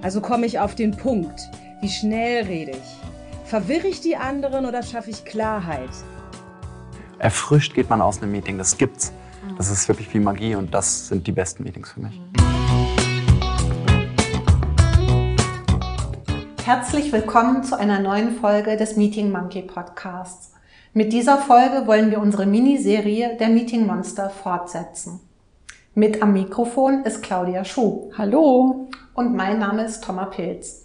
Also komme ich auf den Punkt. Wie schnell rede ich? Verwirre ich die anderen oder schaffe ich Klarheit? Erfrischt geht man aus einem Meeting, das gibt's. Das ist wirklich wie Magie und das sind die besten Meetings für mich. Herzlich willkommen zu einer neuen Folge des Meeting Monkey Podcasts. Mit dieser Folge wollen wir unsere Miniserie der Meeting Monster fortsetzen. Mit am Mikrofon ist Claudia Schuh. Hallo. Und mein Name ist Thomas Pilz.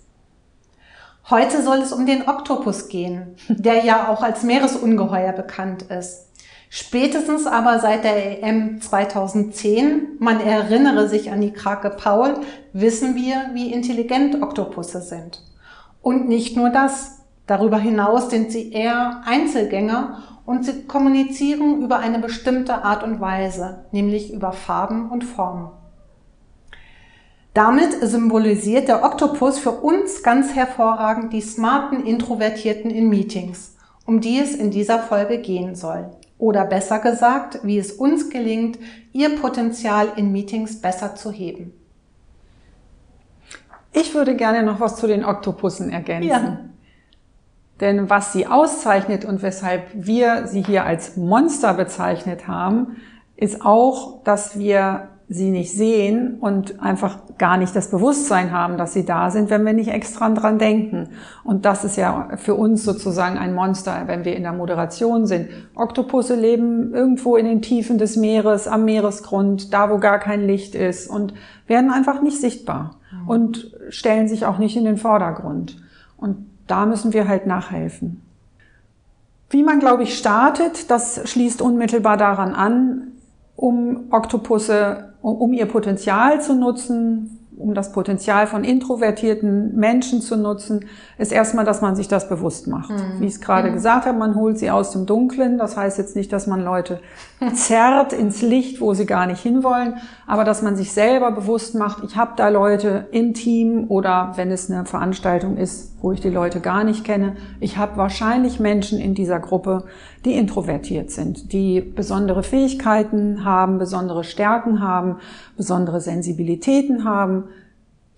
Heute soll es um den Oktopus gehen, der ja auch als Meeresungeheuer bekannt ist. Spätestens aber seit der EM 2010, man erinnere sich an die Krake Paul, wissen wir, wie intelligent Oktopusse sind. Und nicht nur das. Darüber hinaus sind sie eher Einzelgänger und sie kommunizieren über eine bestimmte Art und Weise, nämlich über Farben und Formen. Damit symbolisiert der Oktopus für uns ganz hervorragend die smarten Introvertierten in Meetings, um die es in dieser Folge gehen soll. Oder besser gesagt, wie es uns gelingt, ihr Potenzial in Meetings besser zu heben. Ich würde gerne noch was zu den Oktopussen ergänzen. Ja. Denn was sie auszeichnet und weshalb wir sie hier als Monster bezeichnet haben, ist auch, dass wir sie nicht sehen und einfach gar nicht das Bewusstsein haben, dass sie da sind, wenn wir nicht extra dran denken. Und das ist ja für uns sozusagen ein Monster, wenn wir in der Moderation sind. Oktopusse leben irgendwo in den Tiefen des Meeres, am Meeresgrund, da wo gar kein Licht ist und werden einfach nicht sichtbar und stellen sich auch nicht in den Vordergrund. Und da müssen wir halt nachhelfen. Wie man, glaube ich, startet, das schließt unmittelbar daran an, um Oktopusse, um ihr Potenzial zu nutzen, um das Potenzial von introvertierten Menschen zu nutzen, ist erstmal, dass man sich das bewusst macht. Mhm. Wie ich es gerade mhm. gesagt habe, man holt sie aus dem Dunklen. Das heißt jetzt nicht, dass man Leute zerrt ins Licht, wo sie gar nicht hinwollen, aber dass man sich selber bewusst macht, ich habe da Leute im Team oder wenn es eine Veranstaltung ist, wo ich die Leute gar nicht kenne, ich habe wahrscheinlich Menschen in dieser Gruppe, die introvertiert sind, die besondere Fähigkeiten haben, besondere Stärken haben, besondere Sensibilitäten haben,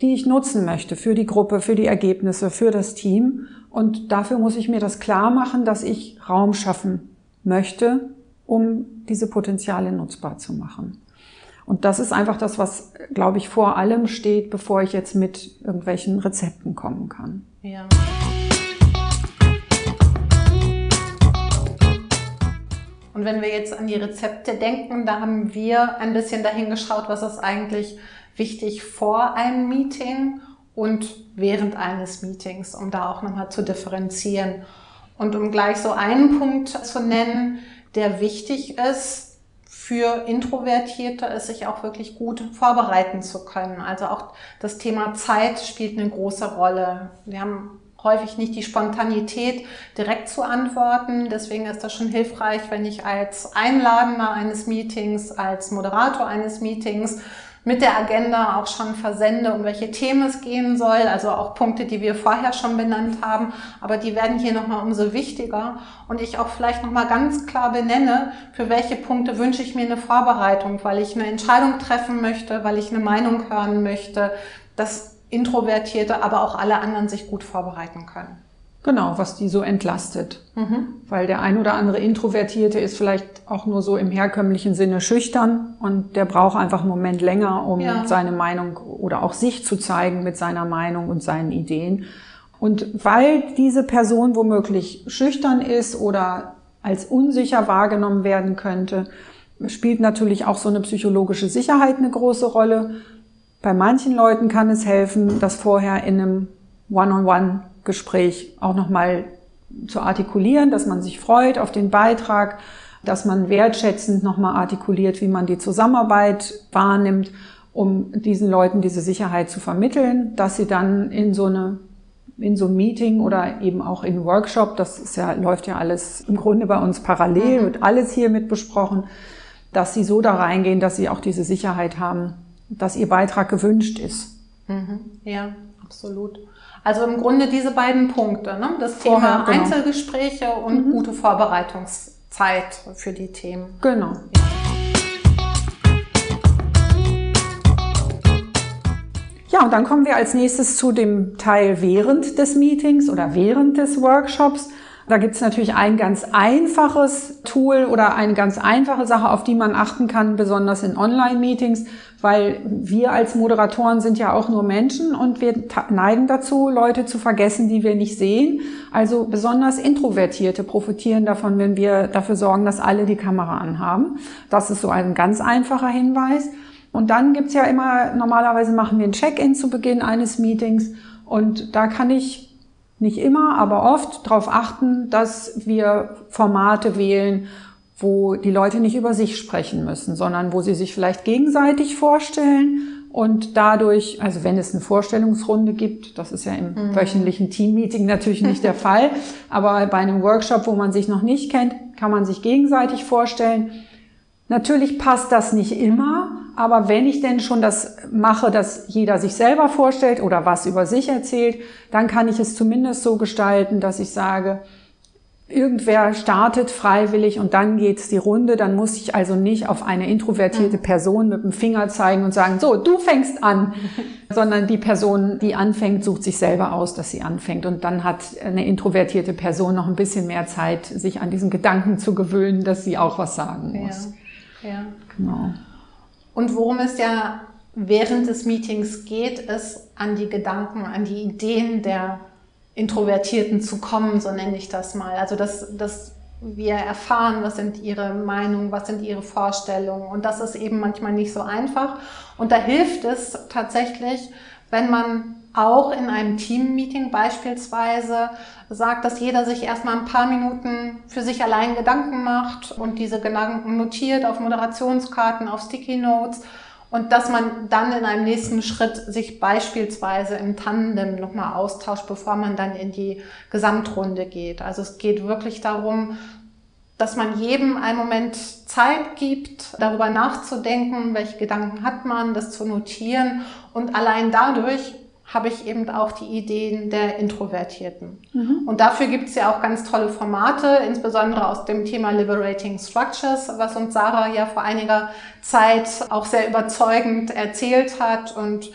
die ich nutzen möchte für die Gruppe, für die Ergebnisse, für das Team. Und dafür muss ich mir das klar machen, dass ich Raum schaffen möchte, um diese Potenziale nutzbar zu machen. Und das ist einfach das, was, glaube ich, vor allem steht, bevor ich jetzt mit irgendwelchen Rezepten kommen kann. Ja. Und wenn wir jetzt an die Rezepte denken, da haben wir ein bisschen dahin geschaut, was ist eigentlich wichtig vor einem Meeting und während eines Meetings, um da auch nochmal zu differenzieren. Und um gleich so einen Punkt zu nennen, der wichtig ist für Introvertierte, ist sich auch wirklich gut vorbereiten zu können. Also auch das Thema Zeit spielt eine große Rolle. Wir haben häufig nicht die Spontanität, direkt zu antworten. Deswegen ist das schon hilfreich, wenn ich als Einladender eines Meetings, als Moderator eines Meetings mit der Agenda auch schon versende, um welche Themen es gehen soll. Also auch Punkte, die wir vorher schon benannt haben. Aber die werden hier nochmal umso wichtiger. Und ich auch vielleicht nochmal ganz klar benenne, für welche Punkte wünsche ich mir eine Vorbereitung, weil ich eine Entscheidung treffen möchte, weil ich eine Meinung hören möchte. Das Introvertierte, aber auch alle anderen sich gut vorbereiten können. Genau, was die so entlastet. Mhm. Weil der ein oder andere Introvertierte ist vielleicht auch nur so im herkömmlichen Sinne schüchtern und der braucht einfach einen Moment länger, um ja. seine Meinung oder auch sich zu zeigen mit seiner Meinung und seinen Ideen. Und weil diese Person womöglich schüchtern ist oder als unsicher wahrgenommen werden könnte, spielt natürlich auch so eine psychologische Sicherheit eine große Rolle. Bei manchen Leuten kann es helfen, das vorher in einem One-on-One-Gespräch auch nochmal zu artikulieren, dass man sich freut auf den Beitrag, dass man wertschätzend nochmal artikuliert, wie man die Zusammenarbeit wahrnimmt. um diesen Leuten diese Sicherheit zu vermitteln, dass sie dann in so eine in so ein Meeting oder eben auch in Workshop, das ja, läuft ja alles im Grunde bei uns parallel, wird alles hier mit besprochen, dass sie so da reingehen, dass sie auch diese Sicherheit haben, dass ihr Beitrag gewünscht ist. Mhm. Ja, absolut. Also im Grunde diese beiden Punkte, ne? das Vorher, Thema genau. Einzelgespräche und gute Vorbereitungszeit für die Themen. Genau. Ja, und dann kommen wir als nächstes zu dem Teil während des Meetings oder während des Workshops. Da gibt es natürlich ein ganz einfaches Tool oder eine ganz einfache Sache, auf die man achten kann, besonders in Online-Meetings, weil wir als Moderatoren sind ja auch nur Menschen und wir neigen dazu, Leute zu vergessen, die wir nicht sehen. Also besonders Introvertierte profitieren davon, wenn wir dafür sorgen, dass alle die Kamera anhaben. Das ist so ein ganz einfacher Hinweis. Und dann gibt's ja immer, normalerweise machen wir ein Check-in zu Beginn eines Meetings und da kann ich nicht immer, aber oft darauf achten, dass wir Formate wählen, wo die Leute nicht über sich sprechen müssen, sondern wo sie sich vielleicht gegenseitig vorstellen und dadurch, also wenn es eine Vorstellungsrunde gibt, das ist ja im wöchentlichen Teammeeting natürlich nicht der Fall, aber bei einem Workshop, wo man sich noch nicht kennt, kann man sich gegenseitig vorstellen. Natürlich passt das nicht immer, aber wenn ich denn schon das mache, dass jeder sich selber vorstellt oder was über sich erzählt, dann kann ich es zumindest so gestalten, dass ich sage, irgendwer startet freiwillig und dann geht's die Runde, dann muss ich also nicht auf eine introvertierte Person mit dem Finger zeigen und sagen, so, du fängst an, sondern die Person, die anfängt, sucht sich selber aus, dass sie anfängt und dann hat eine introvertierte Person noch ein bisschen mehr Zeit, sich an diesen Gedanken zu gewöhnen, dass sie auch was sagen muss. Ja. ja. Genau. Und worum es ja während des Meetings geht, ist an die Gedanken, an die Ideen der Introvertierten zu kommen, so nenne ich das mal. Also dass, dass wir erfahren, was sind ihre Meinungen, was sind ihre Vorstellungen. Und das ist eben manchmal nicht so einfach. Und da hilft es tatsächlich, wenn man auch in einem Team-Meeting beispielsweise sagt, dass jeder sich erstmal ein paar Minuten für sich allein Gedanken macht und diese Gedanken notiert auf Moderationskarten, auf Sticky Notes und dass man dann in einem nächsten Schritt sich beispielsweise im Tandem nochmal austauscht, bevor man dann in die Gesamtrunde geht. Also es geht wirklich darum, dass man jedem einen Moment Zeit gibt, darüber nachzudenken, welche Gedanken hat man, das zu notieren und allein dadurch habe ich eben auch die Ideen der Introvertierten. Und dafür gibt es ja auch ganz tolle Formate, insbesondere aus dem Thema Liberating Structures, was uns Sarah ja vor einiger Zeit auch sehr überzeugend erzählt hat. Und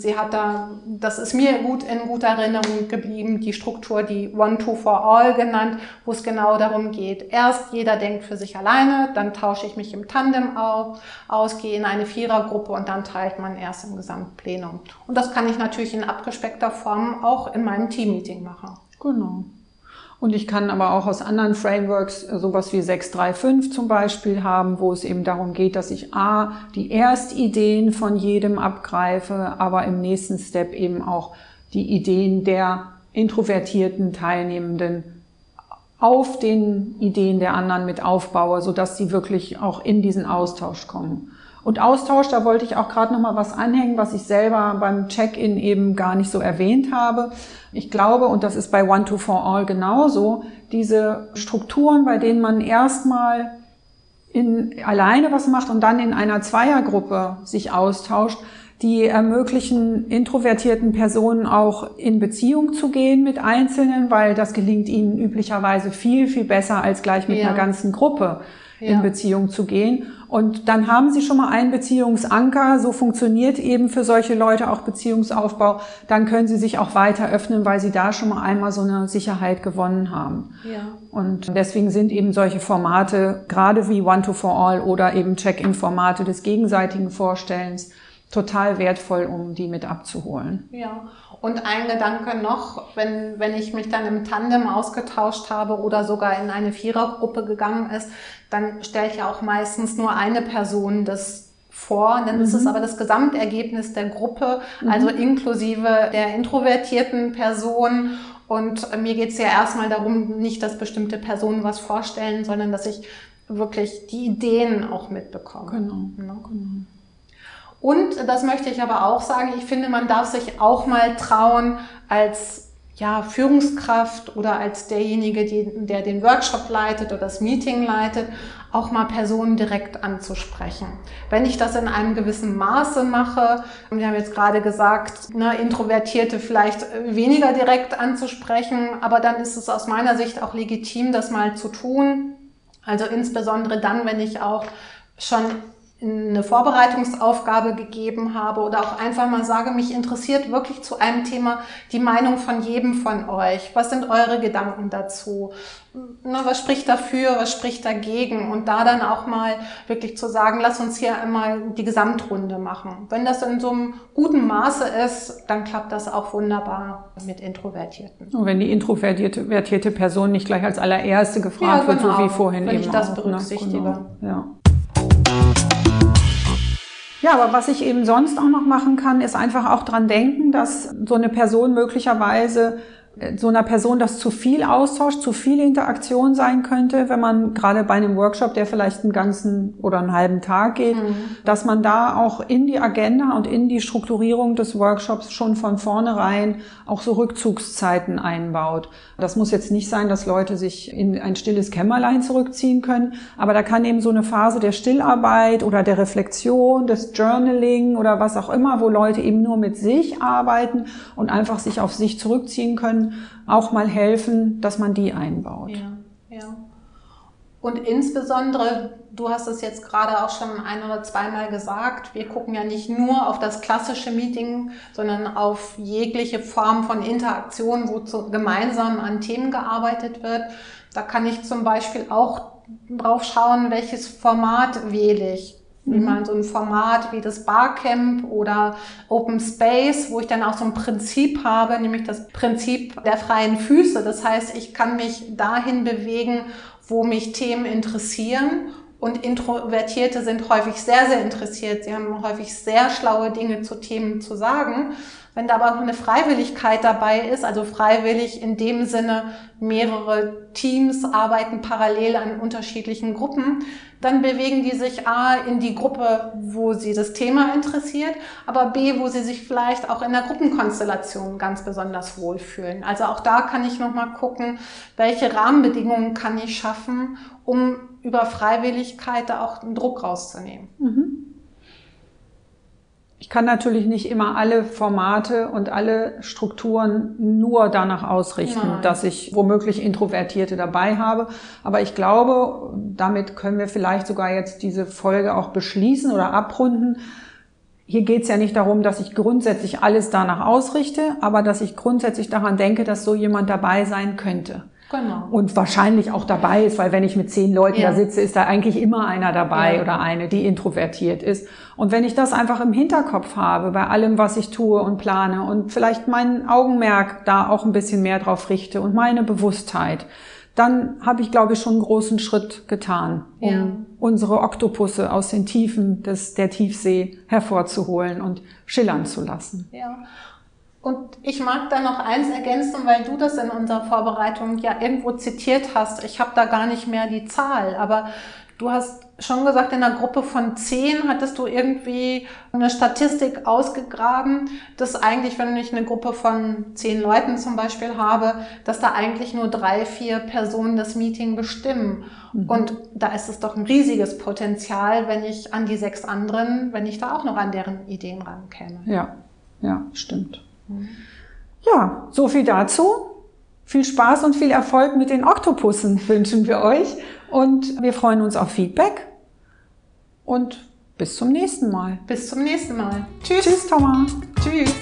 sie hat da, das ist mir gut in guter Erinnerung geblieben, die Struktur, die One, Two for All genannt, wo es genau darum geht. Erst jeder denkt für sich alleine, dann tausche ich mich im Tandem auf, aus, gehe in eine Vierergruppe und dann teilt man erst im Gesamtplenum. Und das kann ich natürlich in abgespeckter Form auch in meinem Teammeeting machen. Genau. Und ich kann aber auch aus anderen Frameworks äh, sowas wie 635 zum Beispiel haben, wo es eben darum geht, dass ich A, die Erstideen von jedem abgreife, aber im nächsten Step eben auch die Ideen der introvertierten Teilnehmenden auf den Ideen der anderen mit aufbaue, sodass sie wirklich auch in diesen Austausch kommen. Und Austausch, da wollte ich auch gerade noch mal was anhängen, was ich selber beim Check-in eben gar nicht so erwähnt habe. Ich glaube, und das ist bei One to For All genauso, diese Strukturen, bei denen man erstmal in, alleine was macht und dann in einer Zweiergruppe sich austauscht, die ermöglichen introvertierten Personen auch in Beziehung zu gehen mit Einzelnen, weil das gelingt ihnen üblicherweise viel, viel besser als gleich mit Ja. einer ganzen Gruppe Ja. in Beziehung zu gehen. Und dann haben sie schon mal einen Beziehungsanker. So funktioniert eben für solche Leute auch Beziehungsaufbau. Dann können sie sich auch weiter öffnen, weil sie da schon mal einmal so eine Sicherheit gewonnen haben. Ja. Und deswegen sind eben solche Formate, gerade wie One to For All oder eben Check-in-Formate des gegenseitigen Vorstellens, total wertvoll, um die mit abzuholen. Ja, und ein Gedanke noch, wenn, wenn ich mich dann im Tandem ausgetauscht habe oder sogar in eine Vierergruppe gegangen ist, dann stelle ich ja auch meistens nur eine Person das vor. Dann ist es aber das Gesamtergebnis der Gruppe, also inklusive der introvertierten Person. Und mir geht es ja erstmal darum, nicht, dass bestimmte Personen was vorstellen, sondern dass ich wirklich die Ideen auch mitbekomme. Genau, Ne? Und das möchte ich aber auch sagen, ich finde, man darf sich auch mal trauen, als ja, Führungskraft oder als derjenige, die, der den Workshop leitet oder das Meeting leitet, auch mal Personen direkt anzusprechen. Wenn ich das in einem gewissen Maße mache, wir haben jetzt gerade gesagt, ne, Introvertierte vielleicht weniger direkt anzusprechen, aber dann ist es aus meiner Sicht auch legitim, das mal zu tun. Also insbesondere dann, wenn ich auch schon eine Vorbereitungsaufgabe gegeben habe oder auch einfach mal sage, mich interessiert wirklich zu einem Thema die Meinung von jedem von euch. Was sind eure Gedanken dazu? Na, was spricht dafür, was spricht dagegen? Und da dann auch mal wirklich zu sagen, lass uns hier einmal die Gesamtrunde machen. Wenn das in so einem guten Maße ist, dann klappt das auch wunderbar mit Introvertierten. Und wenn die introvertierte Person nicht gleich als allererste gefragt ja, genau, wird, so wie genau. vorhin wenn eben ich das auch, ne? berücksichtige. Ne? Genau. Ja. Ja, aber was ich eben sonst auch noch machen kann, ist einfach auch dran denken, dass so eine Person möglicherweise so einer Person das zu viel Austausch, zu viel Interaktion sein könnte, wenn man gerade bei einem Workshop, der vielleicht einen ganzen oder einen halben Tag geht, mhm. dass man da auch in die Agenda und in die Strukturierung des Workshops schon von vornherein auch so Rückzugszeiten einbaut. Das muss jetzt nicht sein, dass Leute sich in ein stilles Kämmerlein zurückziehen können, aber da kann eben so eine Phase der Stillarbeit oder der Reflexion, des Journaling oder was auch immer, wo Leute eben nur mit sich arbeiten und einfach sich auf sich zurückziehen können, auch mal helfen, dass man die einbaut. Ja, ja. Und insbesondere, du hast es jetzt gerade auch schon ein oder zweimal gesagt, wir gucken ja nicht nur auf das klassische Meeting, sondern auf jegliche Form von Interaktion, wo zu, gemeinsam an Themen gearbeitet wird. Da kann ich zum Beispiel auch drauf schauen, welches Format wähle ich wie mhm. man so ein Format wie das Barcamp oder Open Space, wo ich dann auch so ein Prinzip habe, nämlich das Prinzip der freien Füße. Das heißt, ich kann mich dahin bewegen, wo mich Themen interessieren. Und Introvertierte sind häufig sehr, sehr interessiert. Sie haben häufig sehr schlaue Dinge zu Themen zu sagen. Wenn da aber auch eine Freiwilligkeit dabei ist, also freiwillig in dem Sinne, mehrere Teams arbeiten parallel an unterschiedlichen Gruppen, dann bewegen die sich A in die Gruppe, wo sie das Thema interessiert, aber B, wo sie sich vielleicht auch in der Gruppenkonstellation ganz besonders wohlfühlen. Also auch da kann ich nochmal gucken, welche Rahmenbedingungen kann ich schaffen, um über Freiwilligkeit da auch einen Druck rauszunehmen. Mhm. Ich kann natürlich nicht immer alle Formate und alle Strukturen nur danach ausrichten, Nein. dass ich womöglich Introvertierte dabei habe. Aber ich glaube, damit können wir vielleicht sogar jetzt diese Folge auch beschließen oder abrunden. Hier geht es ja nicht darum, dass ich grundsätzlich alles danach ausrichte, aber dass ich grundsätzlich daran denke, dass so jemand dabei sein könnte. Genau. Und wahrscheinlich auch dabei ist, weil wenn ich mit zehn Leuten ja. da sitze, ist da eigentlich immer einer dabei ja. oder eine, die introvertiert ist. Und wenn ich das einfach im Hinterkopf habe bei allem, was ich tue und plane und vielleicht mein Augenmerk da auch ein bisschen mehr drauf richte und meine Bewusstheit, dann habe ich, glaube ich, schon einen großen Schritt getan, um ja. unsere Oktopusse aus den Tiefen des, der Tiefsee hervorzuholen und schillern zu lassen. Ja. Und ich mag da noch eins ergänzen, weil du das in unserer Vorbereitung ja irgendwo zitiert hast. Ich habe da gar nicht mehr die Zahl, aber du hast schon gesagt, in einer Gruppe von zehn hattest du irgendwie eine Statistik ausgegraben, dass eigentlich, wenn ich eine Gruppe von zehn Leuten zum Beispiel habe, dass da eigentlich nur drei, vier Personen das Meeting bestimmen. Mhm. Und da ist es doch ein riesiges Potenzial, wenn ich an die sechs anderen, wenn ich da auch noch an deren Ideen rankäme. Ja, ja, stimmt. Ja, so viel dazu. Viel Spaß und viel Erfolg mit den Oktopussen wünschen wir euch und wir freuen uns auf Feedback und bis zum nächsten Mal. Bis zum nächsten Mal. Tschüss. Tschüss, Thomas. Tschüss.